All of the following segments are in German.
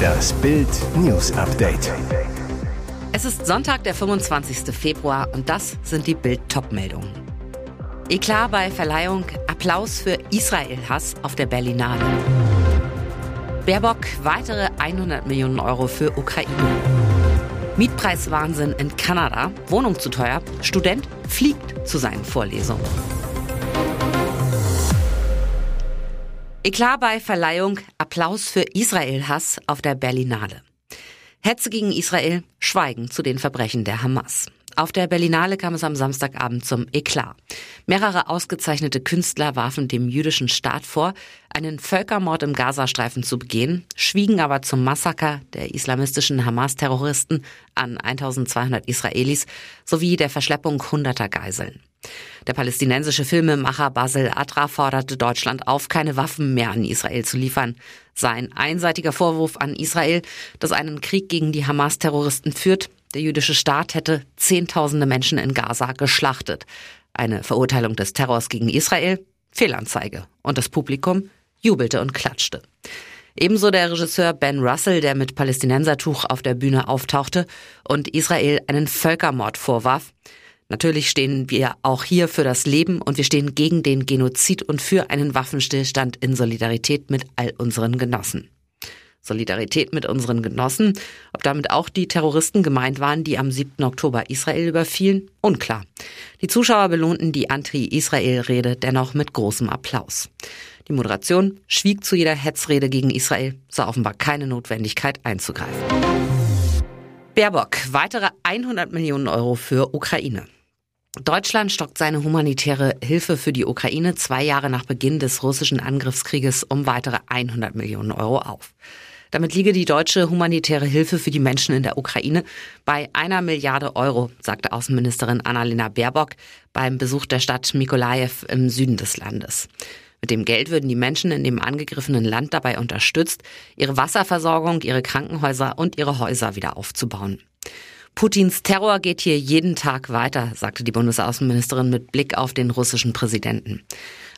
Das Bild News Update. Es ist Sonntag, der 25. Februar und das sind die Bild Topmeldungen. Eklat bei Verleihung, Applaus für Israel-Hass auf der Berlinale. Baerbock weitere 100 Millionen Euro für Ukraine. Mietpreiswahnsinn in Kanada, Wohnung zu teuer, Student fliegt zu seinen Vorlesungen. Eklat bei Verleihung, Applaus für Israel-Hass auf der Berlinale. Hetze gegen Israel, Schweigen zu den Verbrechen der Hamas. Auf der Berlinale kam es am Samstagabend zum Eklat. Mehrere ausgezeichnete Künstler warfen dem jüdischen Staat vor, einen Völkermord im Gazastreifen zu begehen, schwiegen aber zum Massaker der islamistischen Hamas-Terroristen an 1200 Israelis sowie der Verschleppung hunderter Geiseln. Der palästinensische Filmemacher Basil Adra forderte Deutschland auf, keine Waffen mehr an Israel zu liefern. Sein einseitiger Vorwurf an Israel, das einen Krieg gegen die Hamas-Terroristen führt, der jüdische Staat hätte Zehntausende Menschen in Gaza geschlachtet. Eine Verurteilung des Terrors gegen Israel? Fehlanzeige. Und das Publikum jubelte und klatschte. Ebenso der Regisseur Ben Russell, der mit Palästinensertuch auf der Bühne auftauchte und Israel einen Völkermord vorwarf. Natürlich stehen wir auch hier für das Leben und wir stehen gegen den Genozid und für einen Waffenstillstand in Solidarität mit all unseren Genossen. Solidarität mit unseren Genossen. Ob damit auch die Terroristen gemeint waren, die am 7. Oktober Israel überfielen? Unklar. Die Zuschauer belohnten die Anti-Israel-Rede dennoch mit großem Applaus. Die Moderation schwieg zu jeder Hetzrede gegen Israel, sah offenbar keine Notwendigkeit einzugreifen. Baerbock, weitere 100 Millionen Euro für Ukraine. Deutschland stockt seine humanitäre Hilfe für die Ukraine zwei Jahre nach Beginn des russischen Angriffskrieges um weitere 100 Millionen Euro auf. Damit liege die deutsche humanitäre Hilfe für die Menschen in der Ukraine bei einer Milliarde Euro, sagte Außenministerin Annalena Baerbock beim Besuch der Stadt Mikolajew im Süden des Landes. Mit dem Geld würden die Menschen in dem angegriffenen Land dabei unterstützt, ihre Wasserversorgung, ihre Krankenhäuser und ihre Häuser wieder aufzubauen. Putins Terror geht hier jeden Tag weiter, sagte die Bundesaußenministerin mit Blick auf den russischen Präsidenten.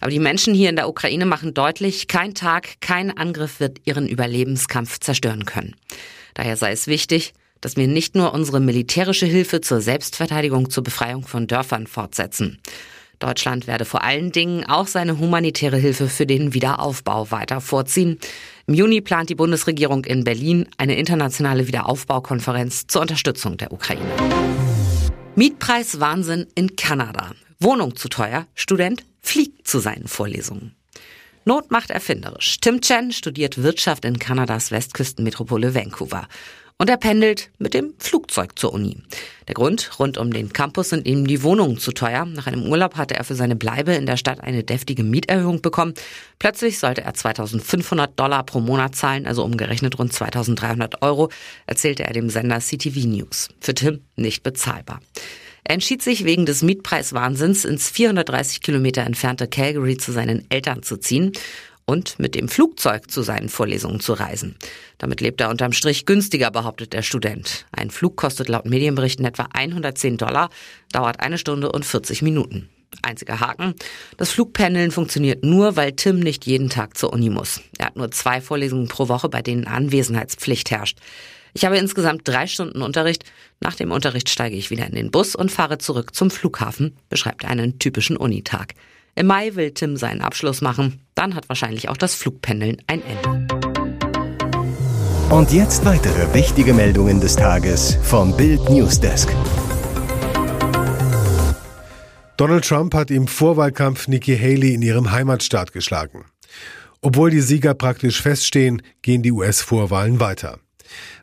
Aber die Menschen hier in der Ukraine machen deutlich, kein Tag, kein Angriff wird ihren Überlebenskampf zerstören können. Daher sei es wichtig, dass wir nicht nur unsere militärische Hilfe zur Selbstverteidigung zur Befreiung von Dörfern fortsetzen. Deutschland werde vor allen Dingen auch seine humanitäre Hilfe für den Wiederaufbau weiter vorziehen. Im Juni plant die Bundesregierung in Berlin eine internationale Wiederaufbaukonferenz zur Unterstützung der Ukraine. Mietpreiswahnsinn in Kanada. Wohnung zu teuer, Student fliegt zu seinen Vorlesungen. Not macht erfinderisch. Tim Chen studiert Wirtschaft in Kanadas Westküstenmetropole Vancouver. Und er pendelt mit dem Flugzeug zur Uni. Der Grund, rund um den Campus sind ihm die Wohnungen zu teuer. Nach einem Urlaub hatte er für seine Bleibe in der Stadt eine deftige Mieterhöhung bekommen. Plötzlich sollte er 2500 Dollar pro Monat zahlen, also umgerechnet rund 2300 Euro, erzählte er dem Sender CTV News. Für Tim nicht bezahlbar. Er entschied sich wegen des Mietpreiswahnsinns ins 430 Kilometer entfernte Calgary zu seinen Eltern zu ziehen und mit dem Flugzeug zu seinen Vorlesungen zu reisen. Damit lebt er unterm Strich günstiger, behauptet der Student. Ein Flug kostet laut Medienberichten etwa 110 Dollar, dauert eine Stunde und 40 Minuten. Einziger Haken. Das Flugpendeln funktioniert nur, weil Tim nicht jeden Tag zur Uni muss. Er hat nur zwei Vorlesungen pro Woche, bei denen Anwesenheitspflicht herrscht. Ich habe insgesamt drei Stunden Unterricht. Nach dem Unterricht steige ich wieder in den Bus und fahre zurück zum Flughafen, beschreibt einen typischen Unitag. Im Mai will Tim seinen Abschluss machen. Dann hat wahrscheinlich auch das Flugpendeln ein Ende. Und jetzt weitere wichtige Meldungen des Tages vom Bild Newsdesk. Donald Trump hat im Vorwahlkampf Nikki Haley in ihrem Heimatstaat geschlagen. Obwohl die Sieger praktisch feststehen, gehen die US-Vorwahlen weiter.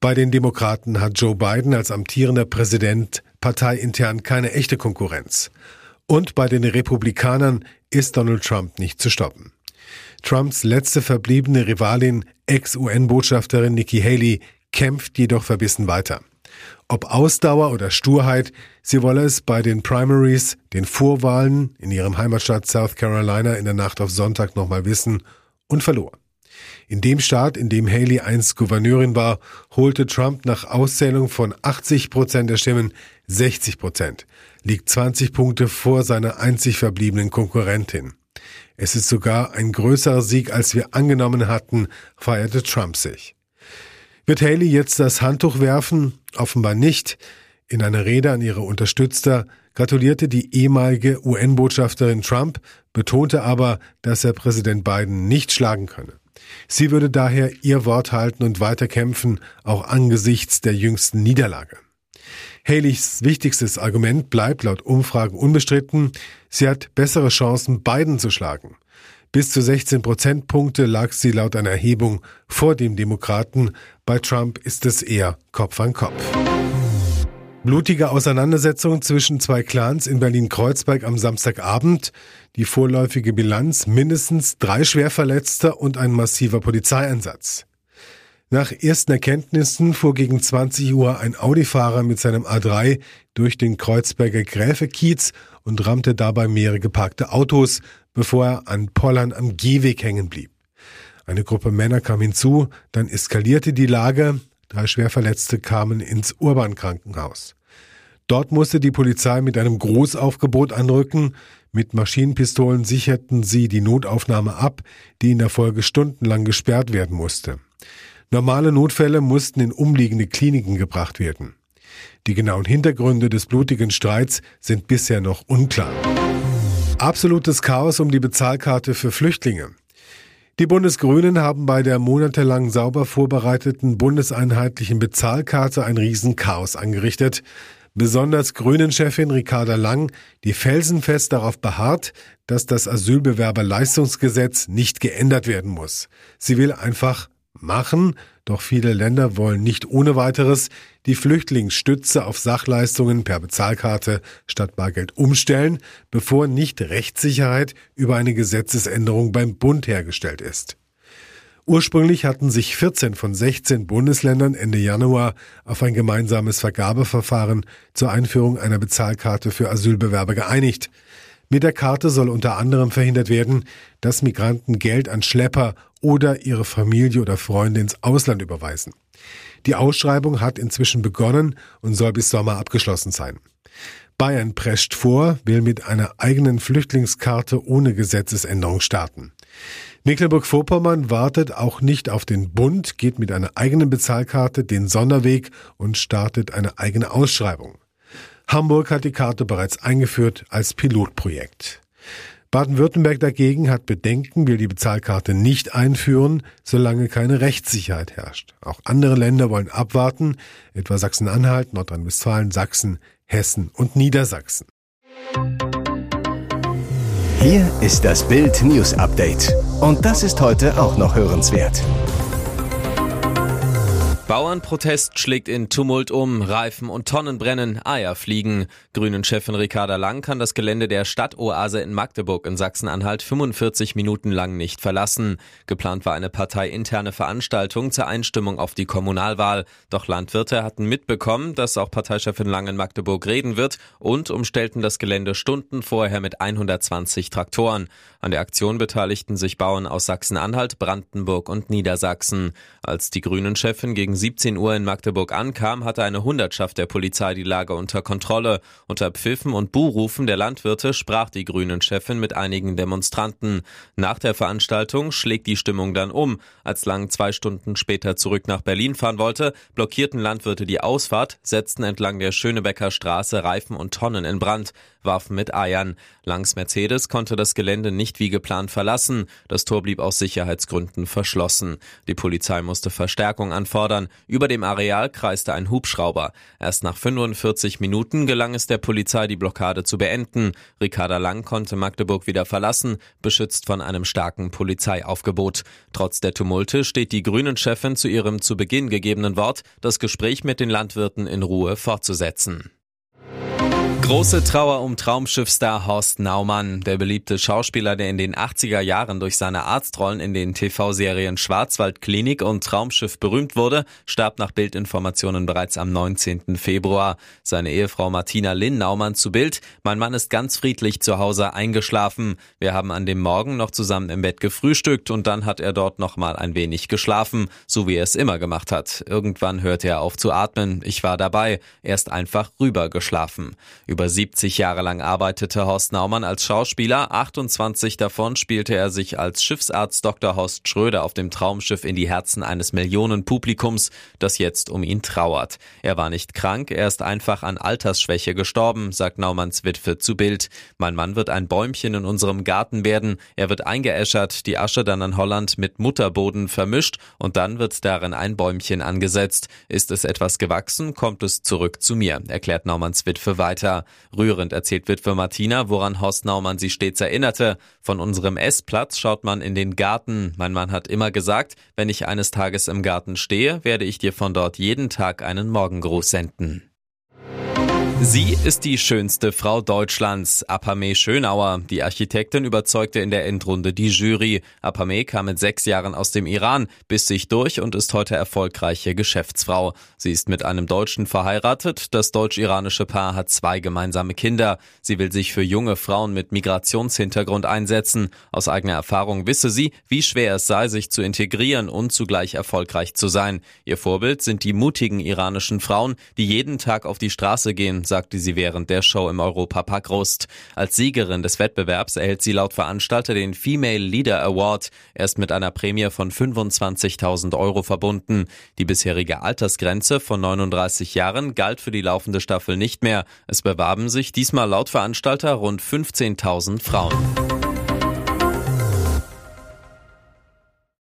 Bei den Demokraten hat Joe Biden als amtierender Präsident parteiintern keine echte Konkurrenz. Und bei den Republikanern ist Donald Trump nicht zu stoppen. Trumps letzte verbliebene Rivalin, Ex-UN-Botschafterin Nikki Haley, kämpft jedoch verbissen weiter. Ob Ausdauer oder Sturheit, sie wolle es bei den Primaries, den Vorwahlen in ihrem Heimatstaat South Carolina in der Nacht auf Sonntag nochmal wissen und verlor. In dem Staat, in dem Haley einst Gouverneurin war, holte Trump nach Auszählung von 80 Prozent der Stimmen 60 Prozent, liegt 20 Punkte vor seiner einzig verbliebenen Konkurrentin. Es ist sogar ein größerer Sieg, als wir angenommen hatten, feierte Trump sich. Wird Haley jetzt das Handtuch werfen? Offenbar nicht. In einer Rede an ihre Unterstützer gratulierte die ehemalige UN-Botschafterin Trump, betonte aber, dass er Präsident Biden nicht schlagen könne. Sie würde daher ihr Wort halten und weiter kämpfen, auch angesichts der jüngsten Niederlage. Haleys wichtigstes Argument bleibt laut Umfragen unbestritten. Sie hat bessere Chancen, Biden zu schlagen. Bis zu 16 Prozentpunkte lag sie laut einer Erhebung vor dem Demokraten. Bei Trump ist es eher Kopf an Kopf. Blutige Auseinandersetzung zwischen zwei Clans in Berlin-Kreuzberg am Samstagabend. Die vorläufige Bilanz mindestens drei Schwerverletzte und ein massiver Polizeieinsatz. Nach ersten Erkenntnissen fuhr gegen 20 Uhr ein Audi-Fahrer mit seinem A3 durch den Kreuzberger Gräfekiez und rammte dabei mehrere geparkte Autos, bevor er an Pollern am Gehweg hängen blieb. Eine Gruppe Männer kam hinzu, dann eskalierte die Lage, drei Schwerverletzte kamen ins Urban-Krankenhaus. Dort musste die Polizei mit einem Großaufgebot anrücken, mit Maschinenpistolen sicherten sie die Notaufnahme ab, die in der Folge stundenlang gesperrt werden musste. Normale Notfälle mussten in umliegende Kliniken gebracht werden. Die genauen Hintergründe des blutigen Streits sind bisher noch unklar. Absolutes Chaos um die Bezahlkarte für Flüchtlinge. Die Bundesgrünen haben bei der monatelang sauber vorbereiteten bundeseinheitlichen Bezahlkarte ein Riesenchaos angerichtet. Besonders Grünen-Chefin Ricarda Lang, die felsenfest darauf beharrt, dass das Asylbewerberleistungsgesetz nicht geändert werden muss. Sie will einfach machen, doch viele Länder wollen nicht ohne weiteres die Flüchtlingsstütze auf Sachleistungen per Bezahlkarte statt Bargeld umstellen, bevor nicht Rechtssicherheit über eine Gesetzesänderung beim Bund hergestellt ist. Ursprünglich hatten sich 14 von 16 Bundesländern Ende Januar auf ein gemeinsames Vergabeverfahren zur Einführung einer Bezahlkarte für Asylbewerber geeinigt. Mit der Karte soll unter anderem verhindert werden, dass Migranten Geld an Schlepper oder ihre Familie oder Freunde ins Ausland überweisen. Die Ausschreibung hat inzwischen begonnen und soll bis Sommer abgeschlossen sein. Bayern prescht vor, will mit einer eigenen Flüchtlingskarte ohne Gesetzesänderung starten. Mecklenburg-Vorpommern wartet auch nicht auf den Bund, geht mit einer eigenen Bezahlkarte den Sonderweg und startet eine eigene Ausschreibung. Hamburg hat die Karte bereits eingeführt als Pilotprojekt. Baden-Württemberg dagegen hat Bedenken, will die Bezahlkarte nicht einführen, solange keine Rechtssicherheit herrscht. Auch andere Länder wollen abwarten, etwa Sachsen-Anhalt, Nordrhein-Westfalen, Sachsen, Hessen und Niedersachsen. Hier ist das Bild News Update. Und das ist heute auch noch hörenswert. Bauernprotest schlägt in Tumult um, Reifen und Tonnen brennen, Eier fliegen. Grünen-Chefin Ricarda Lang kann das Gelände der Stadtoase in Magdeburg in Sachsen-Anhalt 45 Minuten lang nicht verlassen. Geplant war eine parteiinterne Veranstaltung zur Einstimmung auf die Kommunalwahl. Doch Landwirte hatten mitbekommen, dass auch Parteichefin Lang in Magdeburg reden wird und umstellten das Gelände Stunden vorher mit 120 Traktoren. An der Aktion beteiligten sich Bauern aus Sachsen-Anhalt, Brandenburg und Niedersachsen. Als die Grünen-Chefin gegen 17 Uhr in Magdeburg ankam, hatte eine Hundertschaft der Polizei die Lage unter Kontrolle. Unter Pfiffen und Buhrufen der Landwirte sprach die Grünen-Chefin mit einigen Demonstranten. Nach der Veranstaltung schlägt die Stimmung dann um. Als Lang zwei Stunden später zurück nach Berlin fahren wollte, blockierten Landwirte die Ausfahrt, setzten entlang der Schönebecker Straße Reifen und Tonnen in Brand, warfen mit Eiern. Langs Mercedes konnte das Gelände nicht wie geplant verlassen. Das Tor blieb aus Sicherheitsgründen verschlossen. Die Polizei musste Verstärkung anfordern. Über dem Areal kreiste ein Hubschrauber. Erst nach 45 Minuten gelang es der Polizei, die Blockade zu beenden. Ricarda Lang konnte Magdeburg wieder verlassen, beschützt von einem starken Polizeiaufgebot. Trotz der Tumulte steht die Grünen-Chefin zu ihrem zu Beginn gegebenen Wort, das Gespräch mit den Landwirten in Ruhe fortzusetzen. Große Trauer um Traumschiffstar Horst Naumann. Der beliebte Schauspieler, der in den 80er Jahren durch seine Arztrollen in den TV-Serien Schwarzwaldklinik und Traumschiff berühmt wurde, starb nach Bildinformationen bereits am 19. Februar. Seine Ehefrau Martina Lynn Naumann zu Bild. Mein Mann ist ganz friedlich zu Hause eingeschlafen. Wir haben an dem Morgen noch zusammen im Bett gefrühstückt und dann hat er dort noch mal ein wenig geschlafen, so wie er es immer gemacht hat. Irgendwann hörte er auf zu atmen. Ich war dabei. Er ist einfach rüber geschlafen. Über 70 Jahre lang arbeitete Horst Naumann als Schauspieler. 28 davon spielte er sich als Schiffsarzt Dr. Horst Schröder auf dem Traumschiff in die Herzen eines Millionenpublikums, das jetzt um ihn trauert. Er war nicht krank, er ist einfach an Altersschwäche gestorben, sagt Naumanns Witwe zu Bild. Mein Mann wird ein Bäumchen in unserem Garten werden. Er wird eingeäschert, die Asche dann an Holland mit Mutterboden vermischt und dann wird darin ein Bäumchen angesetzt. Ist es etwas gewachsen, kommt es zurück zu mir, erklärt Naumanns Witwe weiter. Rührend erzählt Witwe Martina, woran Horst Naumann sie stets erinnerte. Von unserem Essplatz schaut man in den Garten. Mein Mann hat immer gesagt, wenn ich eines Tages im Garten stehe, werde ich dir von dort jeden Tag einen Morgengruß senden. Sie ist die schönste Frau Deutschlands, Apame Schönauer. Die Architektin überzeugte in der Endrunde die Jury. Apame kam mit sechs Jahren aus dem Iran, biss sich durch und ist heute erfolgreiche Geschäftsfrau. Sie ist mit einem Deutschen verheiratet. Das deutsch-iranische Paar hat zwei gemeinsame Kinder. Sie will sich für junge Frauen mit Migrationshintergrund einsetzen. Aus eigener Erfahrung wisse sie, wie schwer es sei, sich zu integrieren und zugleich erfolgreich zu sein. Ihr Vorbild sind die mutigen iranischen Frauen, die jeden Tag auf die Straße gehen, sagte sie während der Show im Europapark Rust. Als Siegerin des Wettbewerbs erhält sie laut Veranstalter den Female Leader Award. Er ist mit einer Prämie von 25.000 Euro verbunden. Die bisherige Altersgrenze von 39 Jahren galt für die laufende Staffel nicht mehr. Es bewarben sich diesmal laut Veranstalter rund 15.000 Frauen.